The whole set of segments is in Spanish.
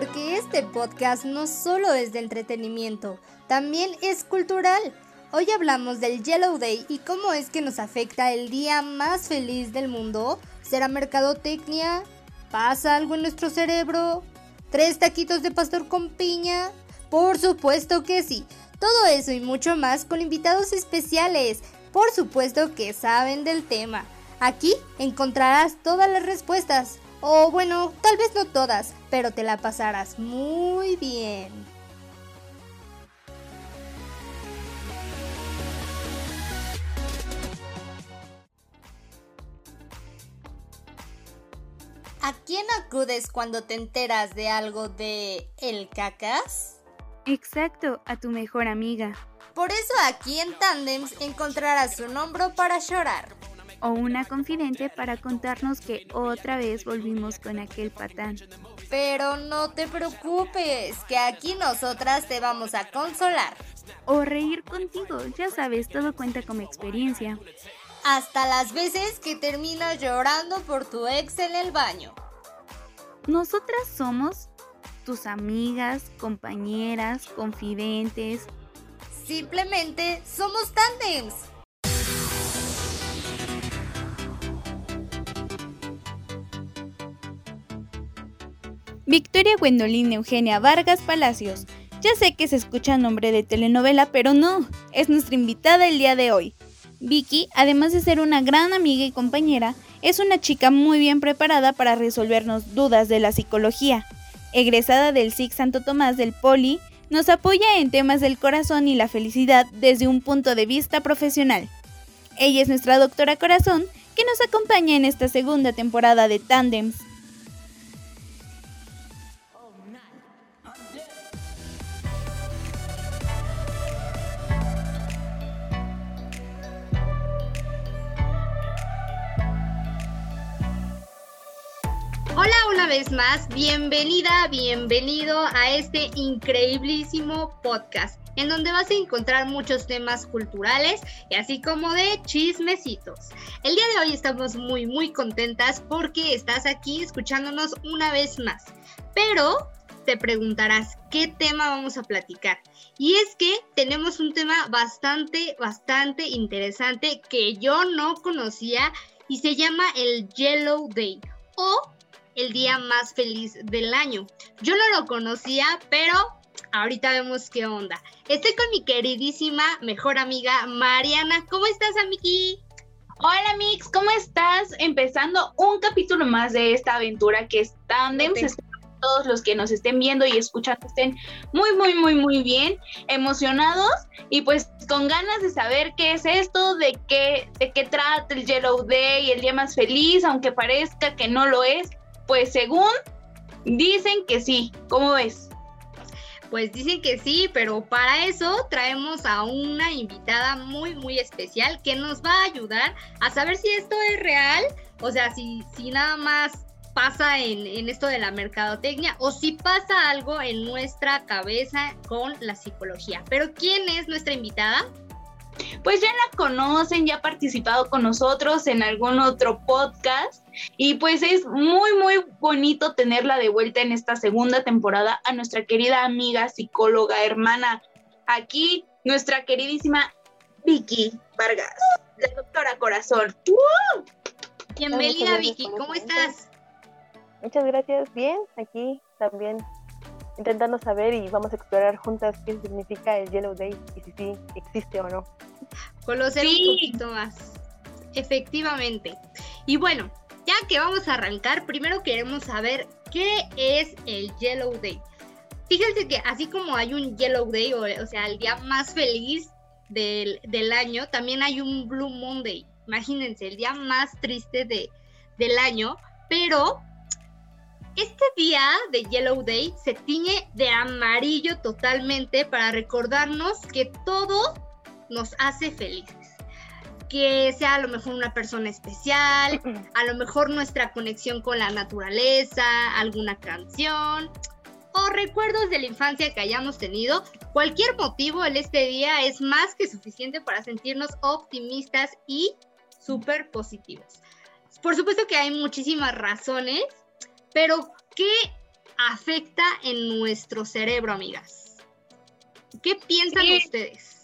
porque este podcast no solo es de entretenimiento, también es cultural. Hoy hablamos del Yellow Day y cómo es que nos afecta el día más feliz del mundo. ¿Será mercadotecnia? ¿Pasa algo en nuestro cerebro? ¿Tres taquitos de pastor con piña? Por supuesto que sí. Todo eso y mucho más con invitados especiales. Por supuesto que saben del tema. Aquí encontrarás todas las respuestas. O bueno, tal vez no todas, pero te la pasarás muy bien. ¿A quién acudes cuando te enteras de algo de el cacas? Exacto, a tu mejor amiga. Por eso aquí en Tandems encontrarás un hombro para llorar o una confidente para contarnos que otra vez volvimos con aquel patán. Pero no te preocupes, que aquí nosotras te vamos a consolar. O reír contigo, ya sabes, todo cuenta como experiencia. Hasta las veces que terminas llorando por tu ex en el baño. Nosotras somos tus amigas, compañeras, confidentes. Simplemente somos tandems. Victoria Gwendolyn Eugenia Vargas Palacios. Ya sé que se escucha nombre de telenovela, pero no, es nuestra invitada el día de hoy. Vicky, además de ser una gran amiga y compañera, es una chica muy bien preparada para resolvernos dudas de la psicología. Egresada del SIC Santo Tomás del Poli, nos apoya en temas del corazón y la felicidad desde un punto de vista profesional. Ella es nuestra doctora corazón que nos acompaña en esta segunda temporada de Tandems. Hola una vez más, bienvenida, bienvenido a este increíblísimo podcast, en donde vas a encontrar muchos temas culturales y así como de chismecitos. El día de hoy estamos muy muy contentas porque estás aquí escuchándonos una vez más, pero te preguntarás qué tema vamos a platicar. Y es que tenemos un tema bastante, bastante interesante que yo no conocía y se llama el Yellow Day o el día más feliz del año. Yo no lo conocía, pero ahorita vemos qué onda. Estoy con mi queridísima mejor amiga Mariana. ¿Cómo estás, Amiki? Hola, Mix, ¿cómo estás? Empezando un capítulo más de esta aventura que es Tandems. todos los que nos estén viendo y escuchando estén muy, muy, muy, muy bien, emocionados y pues con ganas de saber qué es esto, de qué, de qué trata el Yellow Day, el día más feliz, aunque parezca que no lo es. Pues según dicen que sí, ¿cómo ves? Pues dicen que sí, pero para eso traemos a una invitada muy, muy especial que nos va a ayudar a saber si esto es real, o sea, si, si nada más pasa en, en, esto de la mercadotecnia o si pasa algo en nuestra cabeza con la psicología. Pero ¿quién es nuestra invitada? Pues ya la conocen, ya ha participado con nosotros en algún otro podcast y pues es muy, muy bonito tenerla de vuelta en esta segunda temporada a nuestra querida amiga, psicóloga, hermana, aquí nuestra queridísima Vicky Vargas, la doctora Corazón. Bienvenida Vicky, ¿cómo estás? Muchas gracias, bien, aquí también intentando saber y vamos a explorar juntas qué significa el Yellow Day y si sí existe o no. Conocer un poquito más. Efectivamente. Y bueno, ya que vamos a arrancar, primero queremos saber qué es el Yellow Day. Fíjense que así como hay un Yellow Day, o, sea, el día más feliz del, del, año, también hay un Blue Monday. Imagínense, el día más triste de, del año, pero este día de Yellow Day se tiñe de amarillo totalmente para recordarnos que todo nos hace felices. Que sea a lo mejor una persona especial, a lo mejor nuestra conexión con la naturaleza, alguna canción o recuerdos de la infancia que hayamos tenido. Cualquier motivo en este día es más que suficiente para sentirnos optimistas y súper positivos. Por supuesto que hay muchísimas razones pero, ¿qué afecta en nuestro cerebro, amigas? ¿Qué piensan ustedes?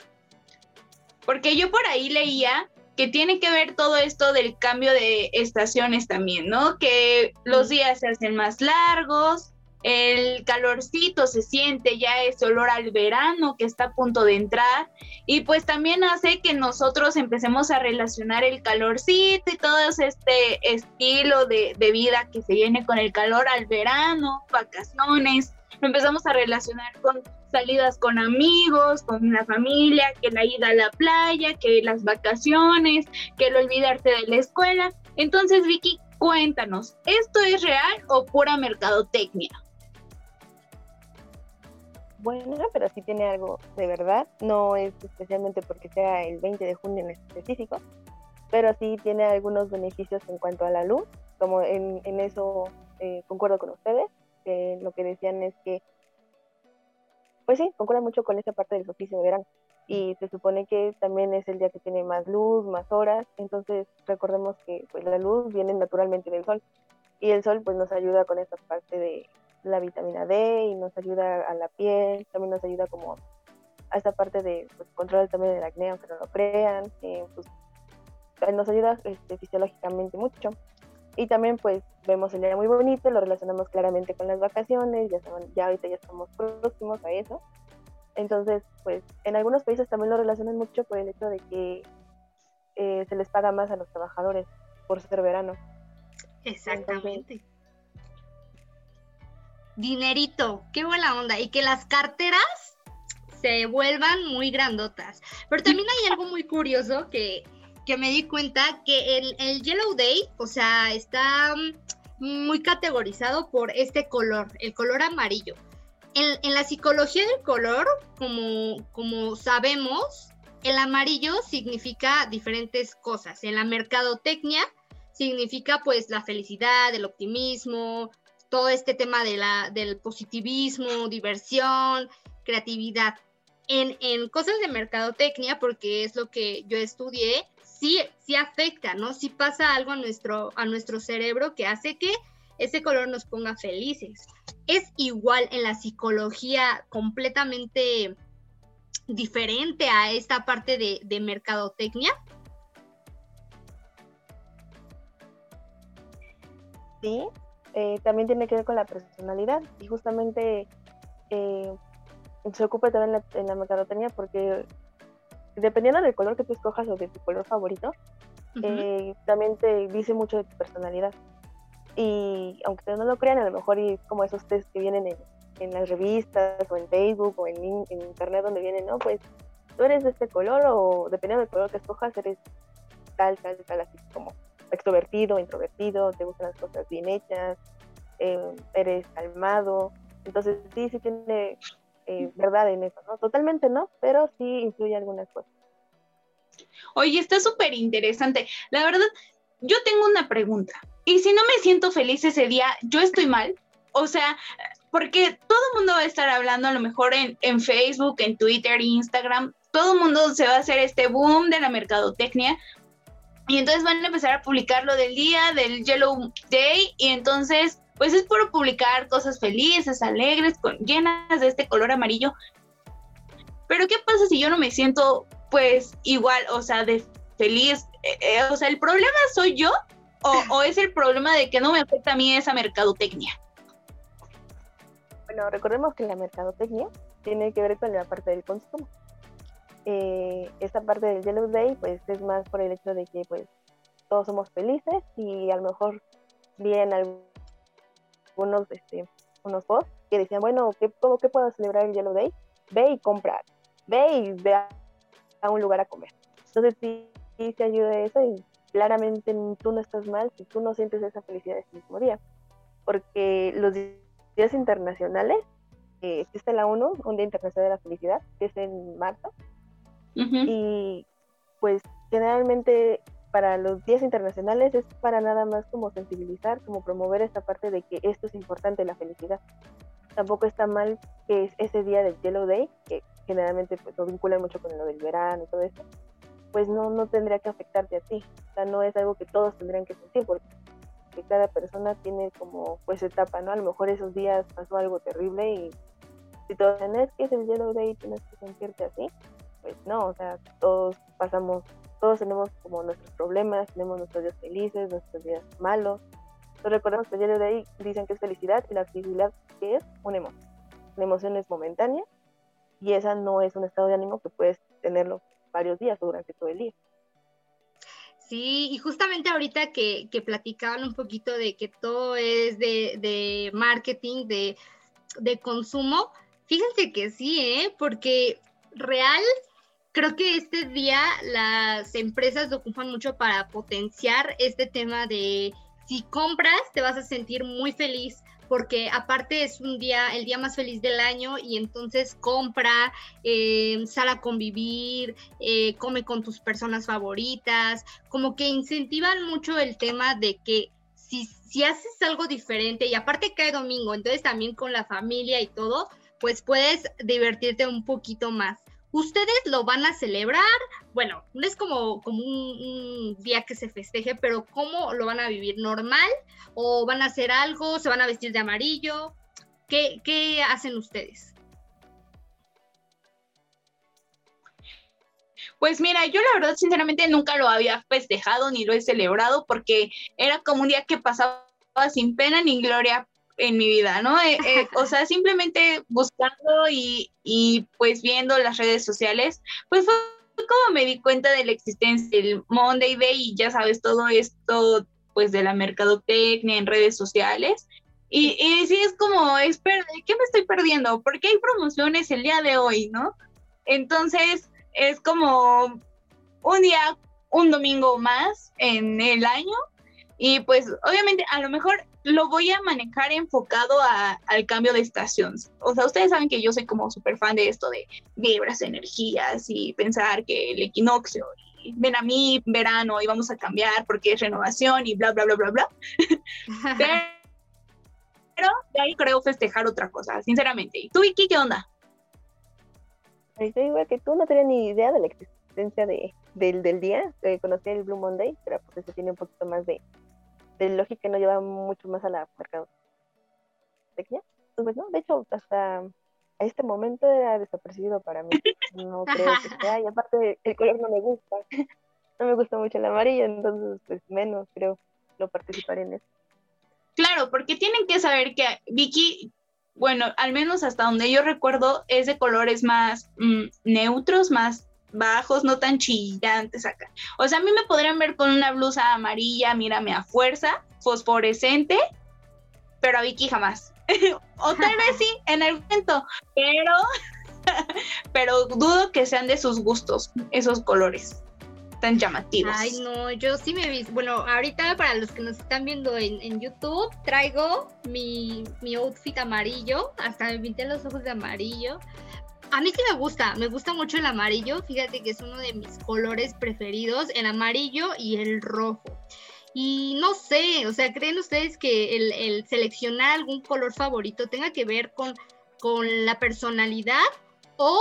Porque yo por ahí leía que tiene que ver todo esto del cambio de estaciones también, ¿no? Que los días se hacen más largos, el calorcito se siente, ya ese olor al verano que está a punto de entrar y pues también hace que nosotros empecemos a relacionar el calorcito y todo este estilo de, de vida que se viene con el calor al verano, vacaciones, lo empezamos a relacionar con salidas con amigos, con la familia, que la ida a la playa, que las vacaciones, que el olvidarte de la escuela. Entonces, Vicky, cuéntanos, ¿esto es real o pura mercadotecnia? bueno, pero sí tiene algo de verdad. No es especialmente porque sea el 20 de junio en específico, pero sí tiene algunos beneficios en cuanto a la luz. Como en, eso eh, concuerdo con ustedes, lo que decían es que, pues sí, concuerda mucho con esa parte del solsticio de verano. Y se supone que también es el día que tiene más luz, más horas. Entonces recordemos que pues, la luz viene naturalmente del sol. Y el sol pues nos ayuda con esta parte de la vitamina D y nos ayuda a la piel, también nos ayuda como a esta parte de pues, control también del acné, aunque no lo crean, pues, nos ayuda este, fisiológicamente mucho. Y también pues vemos el día muy bonito, lo relacionamos claramente con las vacaciones, ya, ya ahorita ya estamos próximos a eso. Entonces, pues en algunos países también lo relacionan mucho por el hecho de que eh, se les paga más a los trabajadores por ser verano. Exactamente dinerito, qué buena onda. Y que las carteras se vuelvan muy grandotas. Pero también hay algo muy curioso que, me di cuenta que el, el, Yellow Day, o sea, está muy categorizado por este color, el color amarillo. En, la psicología del color, como, como sabemos, el amarillo significa diferentes cosas. En la mercadotecnia significa pues la felicidad, el optimismo, todo este tema de la, del positivismo, diversión, creatividad. En, en cosas de mercadotecnia, porque es lo que yo estudié, sí, sí afecta, ¿no? Sí pasa algo a nuestro, a nuestro cerebro que hace que ese color nos ponga felices. Es igual en la psicología completamente diferente a esta parte de, de mercadotecnia. Sí, eh, también tiene que ver con la personalidad y justamente eh, se ocupa también en la, mercadotecnia porque dependiendo del color que tú escojas o de tu color favorito, eh, también te dice mucho de tu personalidad. Y aunque no lo crean, a lo mejor es como esos test que vienen en, las revistas o en Facebook o en, en, internet donde vienen, ¿no? Pues tú eres de este color o dependiendo del color que escojas, eres tal, tal, tal, así como extrovertido, introvertido, te gustan las cosas bien hechas, eh, eres calmado. Entonces sí, sí tiene eh, verdad en eso, ¿no? Totalmente no, pero sí influye algunas cosas. Oye, está súper interesante. La verdad, yo tengo una pregunta. ¿Y si no me siento feliz ese día, yo estoy mal? O sea, porque todo el mundo va a estar hablando a lo mejor en, en Facebook, en Twitter, Instagram, todo el mundo se va a hacer este boom de la mercadotecnia, y entonces van a empezar a publicar lo del día del Yellow Day y entonces pues es por publicar cosas felices, alegres, con, llenas de este color amarillo. Pero ¿qué pasa si yo no me siento pues igual, o sea, de feliz? Eh, eh, o sea, ¿el problema soy yo o, o, es el problema de que no me afecta a mí esa mercadotecnia? Bueno, recordemos que la mercadotecnia tiene que ver con la parte del consumo eh, esta parte del Yellow Day pues es más por el hecho de que pues todos somos felices y a lo mejor vienen algunos este, unos posts que decían, bueno, ¿qué, ¿qué puedo celebrar el Yellow Day? Ve y comprar, ve y ve a, un lugar a comer. Entonces sí, sí se ayuda eso y claramente tú no estás mal si tú no sientes esa felicidad ese mismo día. Porque los días internacionales, eh, existe la ONU, un Día Internacional de la Felicidad, que es en marzo, y pues generalmente para los días internacionales es para nada más como sensibilizar, como promover esta parte de que esto es importante, la felicidad. Tampoco está mal que es ese día del Yellow Day, que generalmente pues, lo vinculan mucho con lo del verano y todo eso, pues no, no tendría que afectarte a ti. O sea, no es algo que todos tendrían que sentir, porque que cada persona tiene como pues etapa, ¿no? A lo mejor esos días pasó algo terrible y si todos tenés que es el Yellow Day tienes que sentirte así, pues no, o sea, todos pasamos, todos tenemos como nuestros problemas, tenemos nuestros días felices, nuestros días malos. Entonces recordemos que el Yellow Day dicen que es felicidad y la felicidad es una emoción. La emoción es momentánea y esa no es un estado de ánimo que puedes tenerlo varios días o durante todo el día. Sí, y justamente ahorita que, que platicaban un poquito de que todo es de, de marketing, de, de, consumo, fíjense que sí, ¿eh? porque real, creo que este día las empresas ocupan mucho para potenciar este tema de si compras te vas a sentir muy feliz porque aparte es un día, el día más feliz del año y entonces compra, eh, sal a convivir, eh, come con tus personas favoritas, como que incentivan mucho el tema de que si, si haces algo diferente y aparte cae domingo, entonces también con la familia y todo, pues puedes divertirte un poquito más. ¿Ustedes lo van a celebrar? Bueno, no es como, como un, día que se festeje, pero ¿cómo lo van a vivir? ¿Normal? ¿O van a hacer algo? ¿Se van a vestir de amarillo? ¿Qué, qué hacen ustedes? Pues mira, yo la verdad sinceramente nunca lo había festejado ni lo he celebrado porque era como un día que pasaba sin pena ni gloria en mi vida, ¿no? Eh, eh, o sea, simplemente buscando y, y, pues viendo las redes sociales, pues fue como me di cuenta de la existencia del Monday Day y ya sabes, todo esto pues de la mercadotecnia en redes sociales. Y, y sí es como, espera, ¿qué me estoy perdiendo? Porque hay promociones el día de hoy, ¿no? Entonces es como un día, un domingo más en el año y pues obviamente a lo mejor lo voy a manejar enfocado al cambio de estación. O sea, ustedes saben que yo soy como súper fan de esto de vibras, energías y pensar que el equinoccio, y ven a mí, verano, y vamos a cambiar porque es renovación y bla, bla, bla, bla, bla. Pero de ahí creo festejar otra cosa, sinceramente. ¿Y tú, Vicky, qué onda? Estoy igual que tú, no tenía ni idea de la existencia de, del, del día. Eh, conocí el Blue Monday, pero pues eso tiene un poquito más de, de lógica no lleva mucho más a la mercado. Pues no, de hecho, hasta a este momento era desapercibido para mí. No creo que sea, y aparte el color no me gusta. No me gusta mucho el amarillo, entonces pues menos creo no participaré en eso. Claro, porque tienen que saber que Vicky, bueno, al menos hasta donde yo recuerdo, es de colores más mm, neutros, más bajos, no tan chillantes acá. O sea, a mí me podrían ver con una blusa amarilla, mírame a fuerza, fosforescente, pero a Vicky jamás. o tal vez sí, en el momento, pero, pero dudo que sean de sus gustos esos colores tan llamativos. Ay, no, yo sí me visto. Bueno, ahorita para los que nos están viendo en, en YouTube, traigo mi, mi outfit amarillo. Hasta me pinté los ojos de amarillo a mí sí me gusta, me gusta mucho el amarillo, fíjate que es uno de mis colores preferidos, el amarillo y el rojo. Y no sé, o sea, ¿creen ustedes que el, seleccionar algún color favorito tenga que ver con, con la personalidad? O,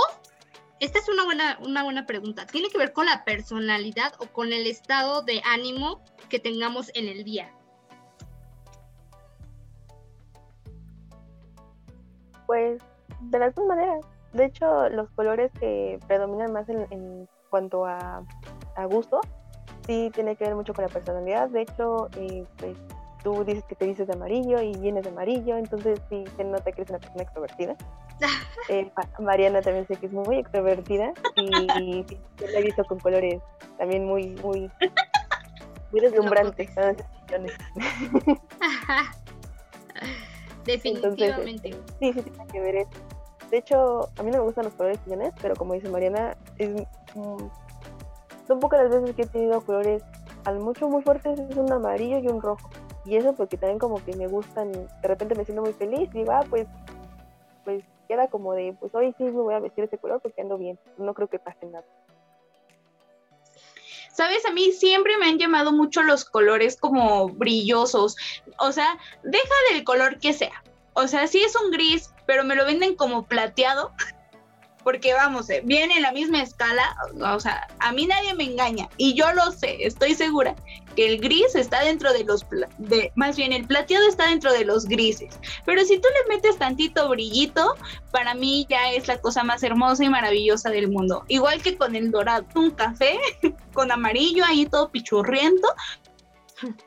esta es una buena, una buena pregunta, ¿tiene que ver con la personalidad o con el estado de ánimo que tengamos en el día? Pues de las dos maneras de hecho, los colores que predominan más en, cuanto a, gusto, sí tiene que ver mucho con la personalidad. De hecho, eh, pues tú dices que te dices de amarillo y vienes de amarillo, entonces sí se nota que eres una persona extrovertida. Eh, Mariana también sé que es muy extrovertida y, sí, la he visto con colores también muy, muy, muy deslumbrantes. Definitivamente. sí, sí tiene que ver eso. De hecho, a mí no me gustan los colores chillones, pero como dice Mariana, es, son pocas las veces que he tenido colores al mucho muy fuertes, es un amarillo y un rojo. Y eso porque también como que me gustan, de repente me siento muy feliz y va, pues, pues queda como de, pues hoy sí me voy a vestir ese color porque ando bien, no creo que pase nada. Sabes, a mí siempre me han llamado mucho los colores como brillosos, o sea, deja del color que sea. O sea, si es un gris, pero me lo venden como plateado, porque vamos, eh, viene en la misma escala, o sea, a mí nadie me engaña y yo lo sé, estoy segura que el gris está dentro de los, más bien el plateado está dentro de los grises, pero si tú le metes tantito brillito, para mí ya es la cosa más hermosa y maravillosa del mundo, igual que con el dorado, un café con amarillo ahí todo pichurriento,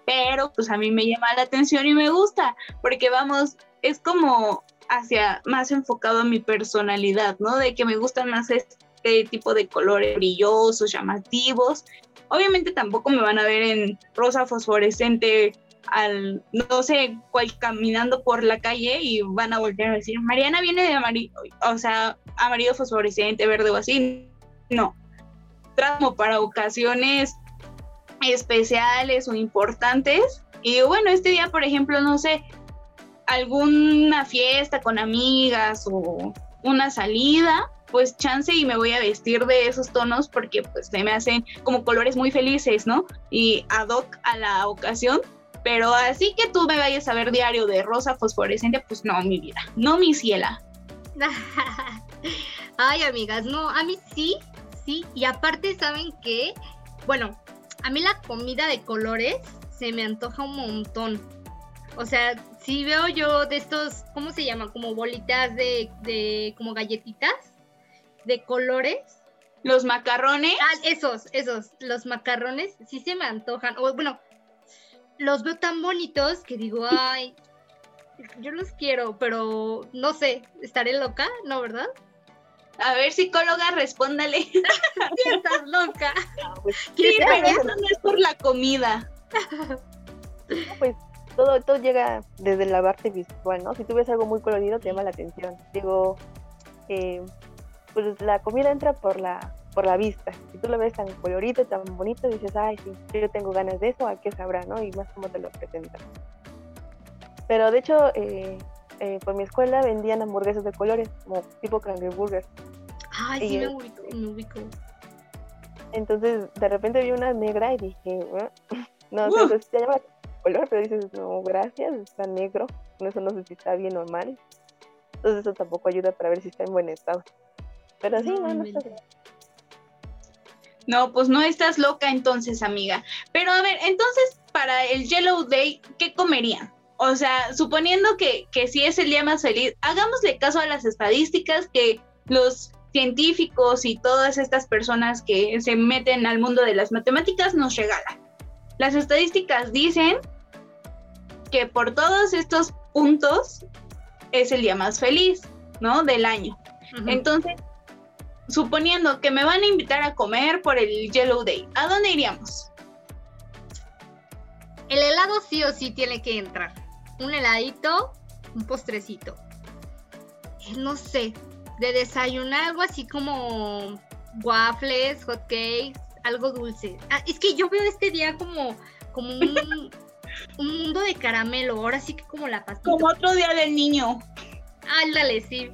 pero pues a mí me llama la atención y me gusta, porque vamos, es como hacia más enfocado a mi personalidad, ¿no? De que me gustan más este tipo de colores brillosos, llamativos. Obviamente tampoco me van a ver en rosa fosforescente al, no sé, cual caminando por la calle y van a voltear a decir, Mariana viene de amarillo, o sea, amarillo fosforescente, verde o así. No. Tramo para ocasiones especiales o importantes. Y bueno, este día, por ejemplo, no sé, alguna fiesta con amigas o una salida, pues chance y me voy a vestir de esos tonos porque pues se me hacen como colores muy felices, ¿no? Y ad hoc a la ocasión. Pero así que tú me vayas a ver diario de rosa fosforescente, pues no, mi vida, no mi ciela. Ay, amigas, no, a mí sí, sí. Y aparte, ¿saben qué? Bueno, a mí la comida de colores se me antoja un montón. O sea, si veo yo de estos, ¿cómo se llama? Como bolitas de, de como galletitas de colores. Los macarrones. Ah, esos, esos, los macarrones, sí se me antojan. O bueno, los veo tan bonitos que digo, ay, yo los quiero, pero no sé, ¿estaré loca? ¿No, verdad? A ver, psicóloga, respóndale. sí, estás loca. Pues, sí, pero eso no es por la comida. pues todo, todo llega desde la parte visual, ¿no? Si tú ves algo muy colorido, te llama la atención. Digo, eh, pues la comida entra por la, por la vista. Si tú lo ves tan colorido, tan bonito, dices, ay, sí, yo tengo ganas de eso, ¿a qué sabrá, no? Y más como te lo presentan. Pero de hecho, eh, eh, por mi escuela vendían hamburguesas de colores, como tipo Cranger Burger. Ay, sí, me ubico, me ubico. Entonces, de repente vi una negra y dije, no, sé, pues, llama color, pero dices, no, gracias, está negro. Eso no sé si está bien o mal. Entonces, eso tampoco ayuda para ver si está en buen estado. Pero sí, no, no está bien. No, pues no estás loca entonces, amiga. Pero a ver, entonces, para el Yellow Day, ¿qué comerían? O sea, suponiendo que, que si es el día más feliz, hagámosle caso a las estadísticas que los científicos y todas estas personas que se meten al mundo de las matemáticas nos regalan. Las estadísticas dicen que por todos estos puntos es el día más feliz, ¿no? Del año. Entonces, suponiendo que me van a invitar a comer por el Yellow Day, ¿a dónde iríamos? El helado sí o sí tiene que entrar. Un heladito, un postrecito. Eh, no sé, de desayunar algo así como waffles, hot cakes, algo dulce. Ah, es que yo veo este día como, como un, mundo de caramelo, ahora sí que como la pastilla. Como otro día del niño. Ándale, sí.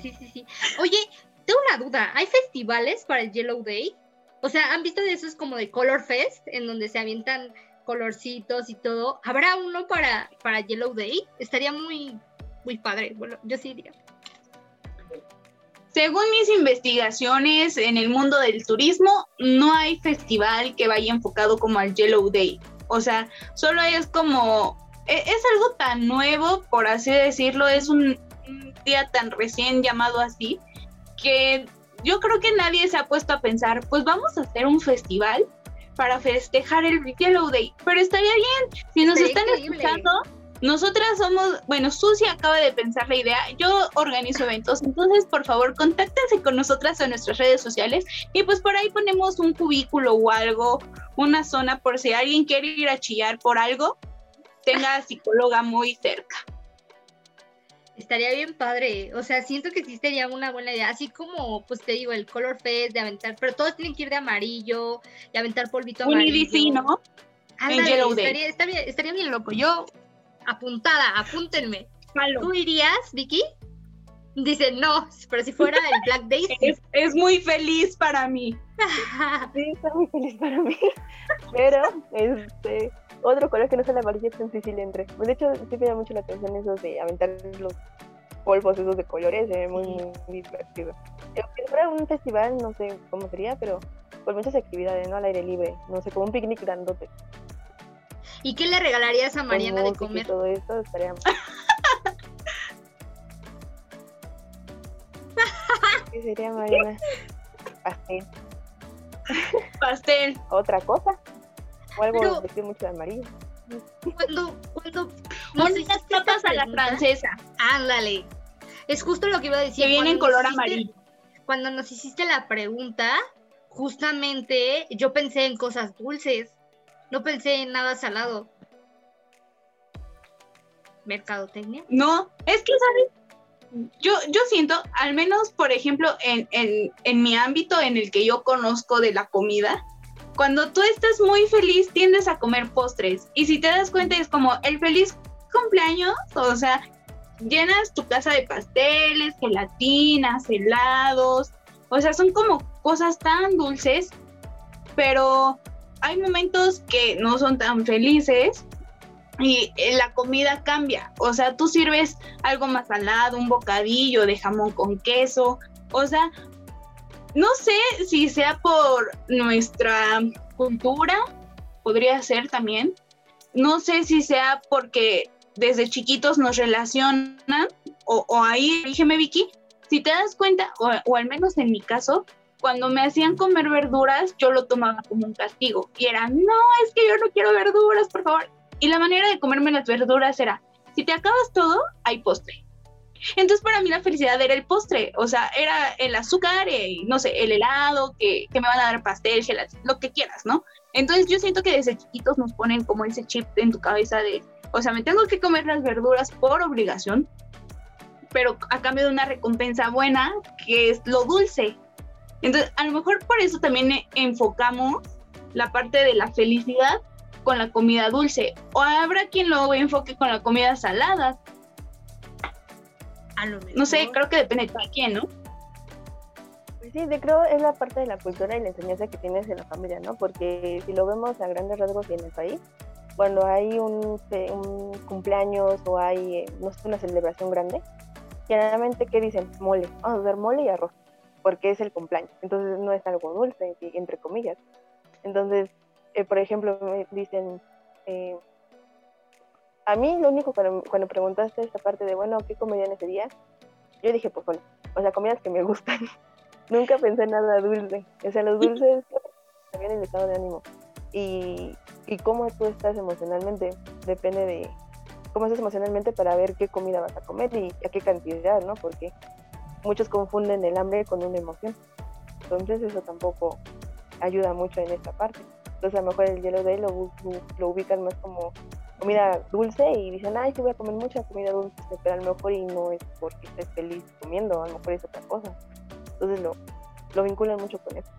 Sí, sí, sí. Oye, tengo una duda. ¿Hay festivales para el Yellow Day? O sea, ¿han visto de esos como de Color Fest, en donde se avientan colorcitos y todo? ¿Habrá uno para, para Yellow Day? Estaría muy, muy padre. Bueno, yo sí diría. Según mis investigaciones en el mundo del turismo, no hay festival que vaya enfocado como al Yellow Day. O sea, solo es como, e, es algo tan nuevo, por así decirlo, es un, día tan recién llamado así, que yo creo que nadie se ha puesto a pensar, pues vamos a hacer un festival para festejar el Yellow Day. Pero estaría bien, si nos están escuchando, nosotras somos, bueno, Susi acaba de pensar la idea, yo organizo eventos, entonces por favor contáctense con nosotras en nuestras redes sociales y pues por ahí ponemos un cubículo o algo, una zona por si alguien quiere ir a chillar por algo, tenga psicóloga muy cerca. Estaría bien padre, o sea, siento que sí sería una buena idea, así como, pues te digo, el Color Fest de aventar, pero todos tienen que ir de amarillo, y aventar polvito amarillo. Un ¿no? estaría, estaría, estaría bien loco, yo apuntada, apúntenme. ¿Tú irías, Vicky? Dice, no, pero si fuera el Black Daisy. Es, muy feliz para mí. sí, está muy feliz para mí. Pero, este, otro color que no sea la amarilla es difícil entre. De hecho, sí me llama mucho la atención eso de aventar los polvos esos de colores, es muy, muy divertido. Yo fuera un festival, no sé cómo sería, pero con muchas actividades, ¿no? Al aire libre, no sé, como un picnic grandote. ¿Y qué le regalarías a Mariana de comer? todo esto estaría... ¿Qué sería Mariana? Pastel. Pastel. Otra cosa. O algo Pero- vestido mucho de amarillo. Cuando, cuando Unas papas a la francesa. Ándale. Es justo lo que iba a decir. Que viene en color hiciste- amarillo. Cuando nos hiciste la pregunta, justamente yo pensé en cosas dulces. No pensé en nada salado. Mercadotecnia. No, es que, ¿sabes? Yo, yo siento, al menos, por ejemplo, en, en, en mi ámbito en el que yo conozco de la comida, cuando tú estás muy feliz tiendes a comer postres. Y si te das cuenta es como el feliz cumpleaños, o sea, llenas tu casa de pasteles, gelatinas, helados, o sea, son como cosas tan dulces, pero hay momentos que no son tan felices y eh, la comida cambia. O sea, tú sirves algo más salado, un bocadillo de jamón con queso. O sea, no sé si sea por nuestra cultura, podría ser también. No sé si sea porque desde chiquitos nos relacionan o, o ahí, dígeme Vicky, si te das cuenta, o, o al menos en mi caso, cuando me hacían comer verduras, yo lo tomaba como un castigo. Y era, no, es que yo no quiero verduras, por favor. Y la manera de comerme las verduras era, si te acabas todo, hay postre. Entonces para mí la felicidad era el postre, o sea, era el azúcar, y, no sé, el helado, que, que me van a dar pastel, gelatina, lo que quieras, ¿no? Entonces yo siento que desde chiquitos nos ponen como ese chip en tu cabeza de, o sea, me tengo que comer las verduras por obligación, pero a cambio de una recompensa buena, que es lo dulce. Entonces, a lo mejor por eso también eh, enfocamos la parte de la felicidad con la comida dulce. O habrá quien lo enfoque con la comida salada. A lo mejor. No sé, creo que depende de cada quien, ¿no? Pues sí, de creo es la parte de la cultura y la enseñanza que tienes en la familia, ¿no? Porque si lo vemos a grandes rasgos y en el país, cuando hay un, cumpleaños o hay, eh, no sé, una celebración grande, generalmente, ¿qué dicen? Mole. Vamos a hacer mole y arroz, porque es el cumpleaños. Entonces no es algo dulce, entre comillas. Entonces, eh, por ejemplo, me dicen, eh, a mí lo único cuando, cuando preguntaste esta parte de, bueno, ¿qué comerían ese día? Yo dije, pues bueno, o sea, comidas que me gustan. Nunca pensé en nada dulce. O sea, los dulces también el estado de ánimo. Y, y cómo tú estás emocionalmente depende de cómo estás emocionalmente para ver qué comida vas a comer y a qué cantidad, ¿no? Porque muchos confunden el hambre con una emoción. Entonces eso tampoco ayuda mucho en esta parte. Entonces a lo mejor el hielo de lo, u- lo ubican más como comida dulce y dicen, ay, sí voy a comer mucha comida dulce, pero a lo mejor y no es porque estés feliz comiendo, a lo mejor es otra cosa. Entonces lo, lo vinculan mucho con eso.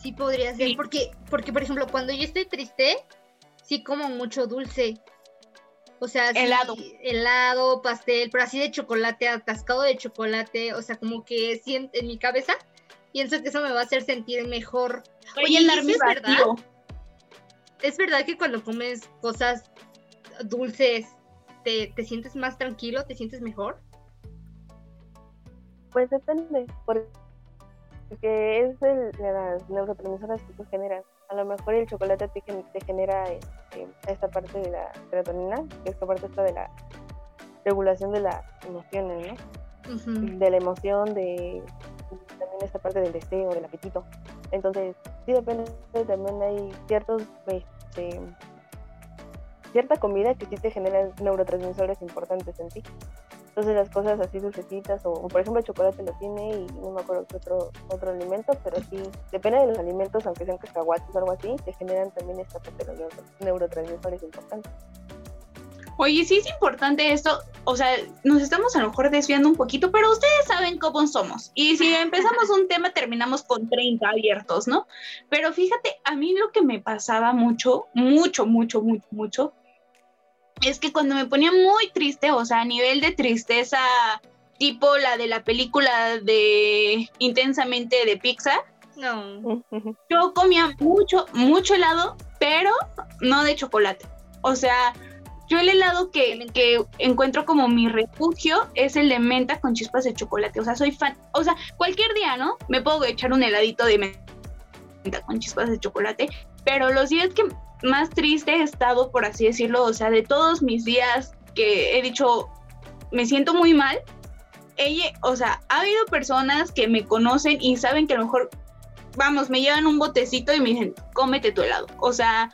Sí podría ser, Sí. porque, porque por ejemplo, cuando yo estoy triste, sí como mucho dulce. O sea, sí, Helado. helado, pastel, pero así de chocolate, atascado de chocolate, o sea, como que siento en mi cabeza, pienso que eso me va a hacer sentir mejor. Oye, a llenar ¿y mi sí es verdad? ¿Es verdad que cuando comes cosas dulces te, te sientes más tranquilo, te sientes mejor? Pues depende, porque es el, de las neurotransmisoras que tú generas. A lo mejor el chocolate te, te genera este, esta parte de la serotonina, que es la parte esta de la regulación de las emociones, ¿no? De la emoción, de también esta parte del deseo, del apetito. Entonces, sí depende, también hay ciertos, este, cierta comida que sí te genera neurotransmisores importantes en ti. Entonces las cosas así dulcecitas, o, o por ejemplo el chocolate lo tiene y no me acuerdo qué otro, otro alimento, pero sí, depende de los alimentos, aunque sean cacahuates o algo así, te generan también esta parte de neurotransmisores importantes. Oye, sí es importante esto, o sea, nos estamos a lo mejor desviando un poquito, pero ustedes saben cómo somos. Y si empezamos un tema, terminamos con 30 abiertos, ¿no? Pero fíjate, a mí lo que me pasaba mucho, mucho, mucho, mucho, mucho, es que cuando me ponía muy triste, o sea, a nivel de tristeza, tipo la de la película de Intensamente de Pixar, No. yo comía mucho, mucho helado, pero no de chocolate. O sea, Yo el helado que, que encuentro como mi refugio es el de menta con chispas de chocolate. O sea, soy fan. O sea, cualquier día, ¿no? Me puedo echar un heladito de menta con chispas de chocolate. Pero los días que más triste he estado, por así decirlo, o sea, de todos mis días que he dicho, me siento muy mal, ella, o sea, ha habido personas que me conocen y saben que a lo mejor, vamos, me llevan un botecito y me dicen, cómete tu helado. O sea,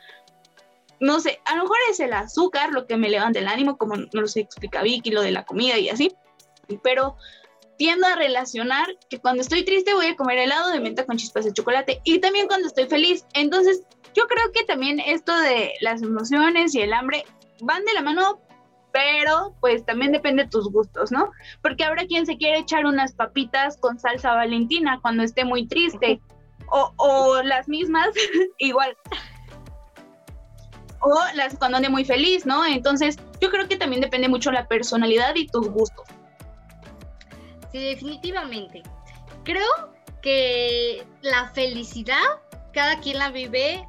no sé, a lo mejor es el azúcar lo que me levanta el ánimo, como nos explica Vicky, lo de la comida y así, pero tiendo a relacionar que cuando estoy triste voy a comer helado de menta con chispas de chocolate y también cuando estoy feliz. Entonces, yo creo que también esto de las emociones y el hambre van de la mano, pero pues también depende de tus gustos, ¿no? Porque habrá quien se quiere echar unas papitas con salsa valentina cuando esté muy triste, o, o las mismas, igual. O las cuando ande muy feliz, ¿no? Entonces, yo creo que también depende mucho la personalidad y tus gustos. Sí, definitivamente. Creo que la felicidad, cada quien la vive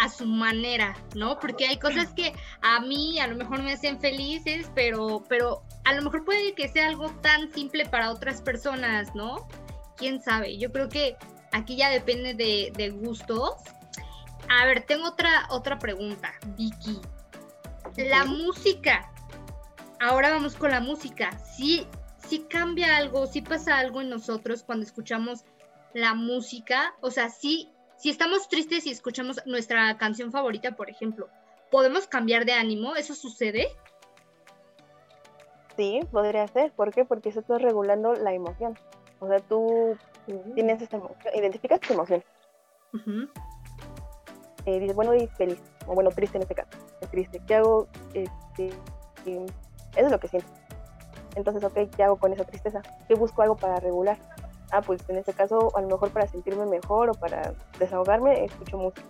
a su manera, ¿no? Porque hay cosas que a mí a lo mejor me hacen felices, pero, pero a lo mejor puede que sea algo tan simple para otras personas, ¿no? Quién sabe. Yo creo que aquí ya depende de, gustos. A ver, tengo otra, otra pregunta, Vicky. La música. Ahora vamos con la música. Sí, sí cambia algo, sí pasa algo en nosotros cuando escuchamos la música. O sea, sí si estamos tristes y escuchamos nuestra canción favorita, por ejemplo, ¿podemos cambiar de ánimo? ¿Eso sucede? Sí, podría ser. ¿Por qué? Porque eso está regulando la emoción. O sea, tú tienes esa emoción, identificas tu emoción. Eh, dices, bueno, y feliz, o bueno, triste en este caso. Triste. ¿Qué hago? Este, eso es lo que siento. Entonces, ok, ¿qué hago con esa tristeza? ¿Qué busco algo para regular? Ah, pues en este caso, a lo mejor para sentirme mejor o para desahogarme, escucho música.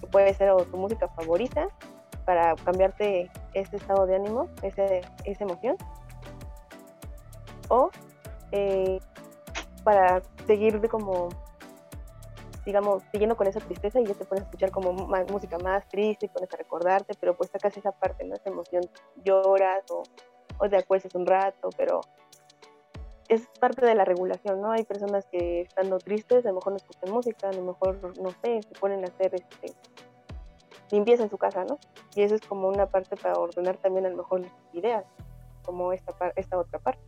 Que puede ser tu música favorita para cambiarte ese estado de ánimo, ese, esa emoción. O eh, para seguir como, digamos, siguiendo con esa tristeza y ya te pones a escuchar como música más triste y pones a recordarte, pero pues sacas esa parte, ¿no? Esa emoción, lloras o, o te acuestas un rato, pero es parte de la regulación, ¿no? Hay personas que estando tristes, a lo mejor no escuchan música, a lo mejor, no sé, se ponen a hacer este, limpieza en su casa, ¿no? Y eso es como una parte para ordenar también a lo mejor ideas, como esta, esta otra parte.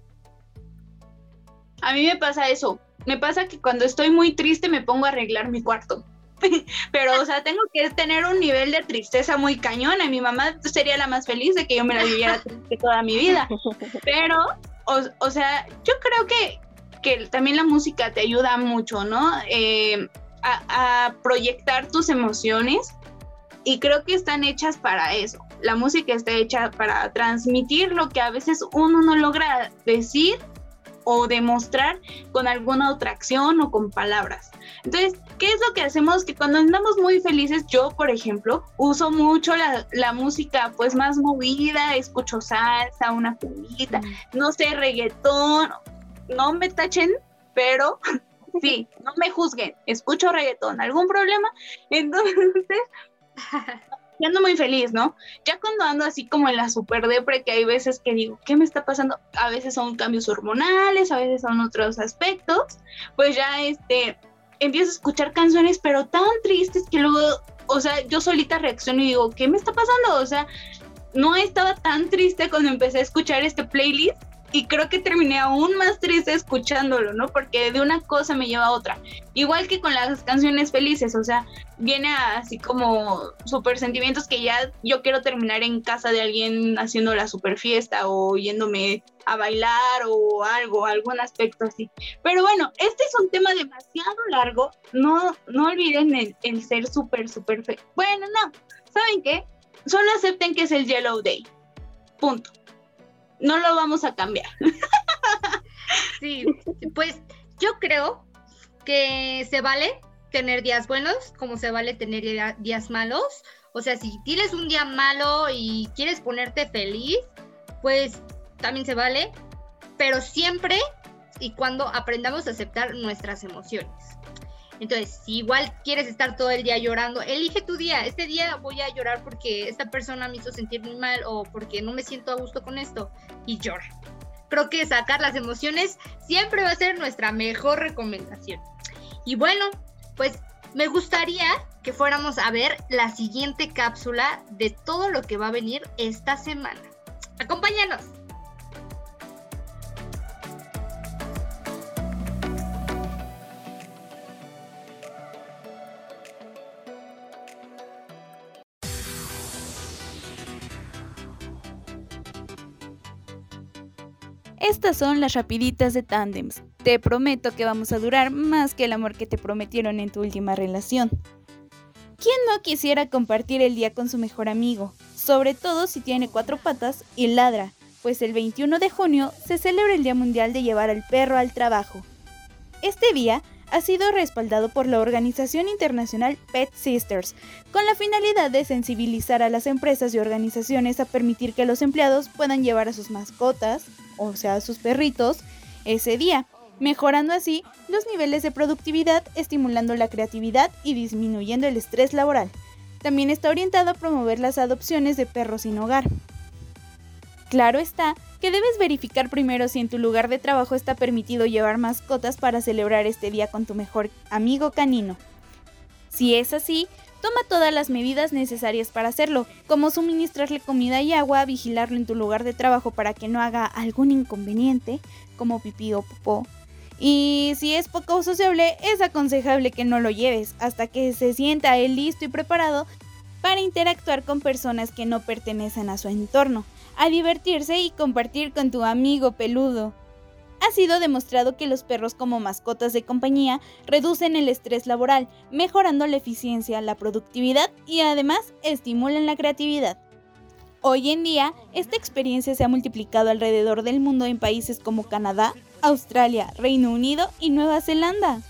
A mí me pasa eso. Me pasa que cuando estoy muy triste me pongo a arreglar mi cuarto. Pero, o sea, tengo que tener un nivel de tristeza muy cañón. Y Mi mamá sería la más feliz de que yo me la viviera triste toda mi vida. Pero o, sea, yo creo que, que, también la música te ayuda mucho, ¿no? Eh, a, proyectar tus emociones y creo que están hechas para eso. La música está hecha para transmitir lo que a veces uno no logra decir o demostrar con alguna otra acción o con palabras. Entonces, ¿qué es lo que hacemos? Que cuando andamos muy felices, yo, por ejemplo, uso mucho la, música pues más movida, escucho salsa, una cubita, mm. no sé, reggaetón, no me tachen, pero sí, no me juzguen, escucho reggaetón, ¿algún problema? Entonces, ando muy feliz, ¿no? Ya cuando ando así como en la super depre, que hay veces que digo, ¿qué me está pasando? A veces son cambios hormonales, a veces son otros aspectos, pues ya este, empiezo a escuchar canciones, pero tan tristes que luego, o sea, yo solita reacciono y digo, ¿qué me está pasando? O sea, no estaba tan triste cuando empecé a escuchar este playlist y creo que terminé aún más triste escuchándolo, ¿no? Porque de una cosa me lleva a otra. Igual que con las canciones felices, o sea, viene así como super sentimientos que ya yo quiero terminar en casa de alguien haciendo la super fiesta o yéndome a bailar o algo, algún aspecto así. Pero bueno, este es un tema demasiado largo. No, no olviden el, el ser súper, súper. Bueno, no. ¿Saben qué? Solo acepten que es el Yellow Day. Punto no lo vamos a cambiar. Sí, pues yo creo que se vale tener días buenos como se vale tener días malos. O sea, si tienes un día malo y quieres ponerte feliz, pues también se vale, pero siempre y cuando aprendamos a aceptar nuestras emociones. Entonces, si igual quieres estar todo el día llorando, elige tu día. Este día voy a llorar porque esta persona me hizo sentir muy mal o porque no me siento a gusto con esto y llora. Creo que sacar las emociones siempre va a ser nuestra mejor recomendación. Y bueno, pues me gustaría que fuéramos a ver la siguiente cápsula de todo lo que va a venir esta semana. Acompáñanos. Estas son las rapiditas de tandems. Te prometo que vamos a durar más que el amor que te prometieron en tu última relación. ¿Quién no quisiera compartir el día con su mejor amigo? Sobre todo si tiene cuatro patas y ladra, pues el 21 de junio se celebra el Día Mundial de llevar al perro al trabajo. Este día ha sido respaldado por la organización internacional Pet Sisters, con la finalidad de sensibilizar a las empresas y organizaciones a permitir que los empleados puedan llevar a sus mascotas, o sea, a sus perritos, ese día, mejorando así los niveles de productividad, estimulando la creatividad y disminuyendo el estrés laboral. También está orientado a promover las adopciones de perros sin hogar. Claro está que debes verificar primero si en tu lugar de trabajo está permitido llevar mascotas para celebrar este día con tu mejor amigo canino. Si es así, toma todas las medidas necesarias para hacerlo, como suministrarle comida y agua, vigilarlo en tu lugar de trabajo para que no haga algún inconveniente, como pipí o popó. Y si es poco sociable, es aconsejable que no lo lleves hasta que se sienta él listo y preparado para interactuar con personas que no pertenecen a su entorno a divertirse y compartir con tu amigo peludo. Ha sido demostrado que los perros como mascotas de compañía reducen el estrés laboral, mejorando la eficiencia, la productividad y además estimulan la creatividad. Hoy en día, esta experiencia se ha multiplicado alrededor del mundo en países como Canadá, Australia, Reino Unido y Nueva Zelanda.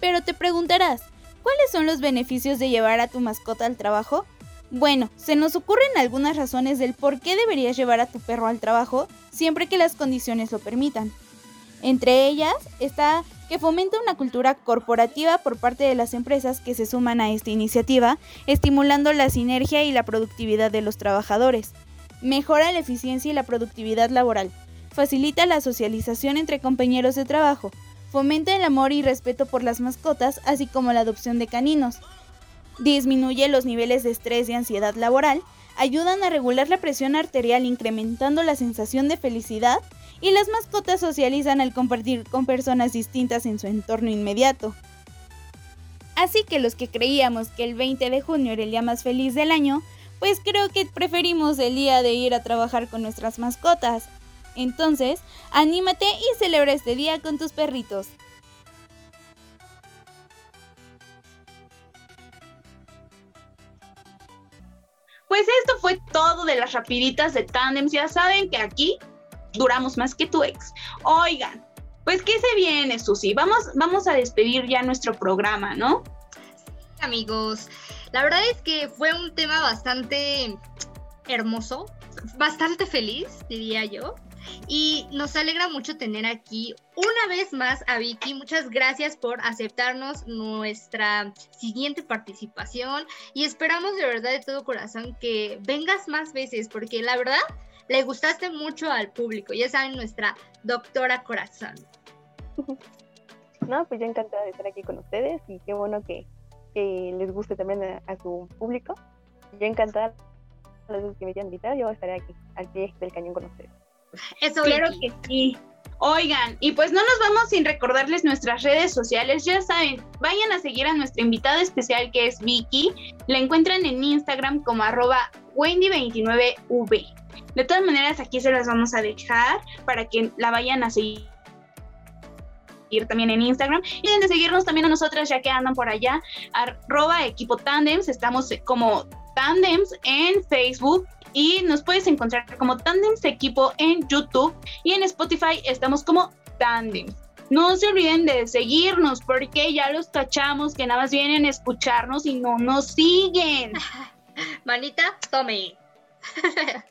Pero te preguntarás, ¿cuáles son los beneficios de llevar a tu mascota al trabajo? Bueno, se nos ocurren algunas razones del por qué deberías llevar a tu perro al trabajo siempre que las condiciones lo permitan. Entre ellas está que fomenta una cultura corporativa por parte de las empresas que se suman a esta iniciativa, estimulando la sinergia y la productividad de los trabajadores. Mejora la eficiencia y la productividad laboral. Facilita la socialización entre compañeros de trabajo. Fomenta el amor y respeto por las mascotas, así como la adopción de caninos disminuye los niveles de estrés y ansiedad laboral, ayudan a regular la presión arterial incrementando la sensación de felicidad y las mascotas socializan al compartir con personas distintas en su entorno inmediato. Así que los que creíamos que el 20 de junio era el día más feliz del año, pues creo que preferimos el día de ir a trabajar con nuestras mascotas. Entonces, anímate y celebra este día con tus perritos. Pues esto fue todo de las rapiditas de Tandems. Ya saben que aquí duramos más que tu ex. Oigan, pues ¿qué se viene, Susi? Vamos, vamos a despedir ya nuestro programa, ¿no? amigos, la verdad es que fue un tema bastante hermoso, bastante feliz, diría yo. Y nos alegra mucho tener aquí una vez más a Vicky. Muchas gracias por aceptarnos nuestra siguiente participación y esperamos de verdad de todo corazón que vengas más veces porque la verdad le gustaste mucho al público. Ya saben, nuestra doctora corazón. No, pues yo encantada de estar aquí con ustedes y qué bueno que, les guste también a, su público. Yo encantada, los que me hayan invitado, yo estaré aquí, al pie del cañón con ustedes. Eso claro que sí. Oigan, y pues no nos vamos sin recordarles nuestras redes sociales. Ya saben, vayan a seguir a nuestra invitada especial que es Vicky. La encuentran en Instagram como arroba Wendy29V. De todas maneras, aquí se las vamos a dejar para que la vayan a seguir también en Instagram y de seguirnos también a nosotras ya que andan por allá arroba equipo tandems estamos como tandems en Facebook y nos puedes encontrar como Tandems Equipo en YouTube y en Spotify estamos como Tandems. No se olviden de seguirnos porque ya los tachamos que nada más vienen a escucharnos y no nos siguen. Manita, tome.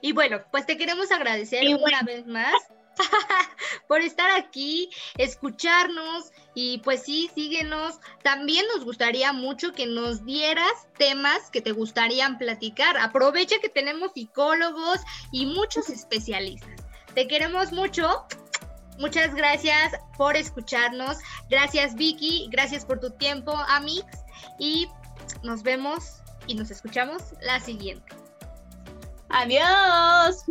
y bueno, pues te queremos agradecer una vez más por estar aquí, escucharnos y pues sí, síguenos. También nos gustaría mucho que nos dieras temas que te gustarían platicar. Aprovecha que tenemos psicólogos y muchos especialistas. Te queremos mucho. Muchas gracias por escucharnos. Gracias Vicky, gracias por tu tiempo, Amix. Y nos vemos y nos escuchamos la siguiente. Adiós.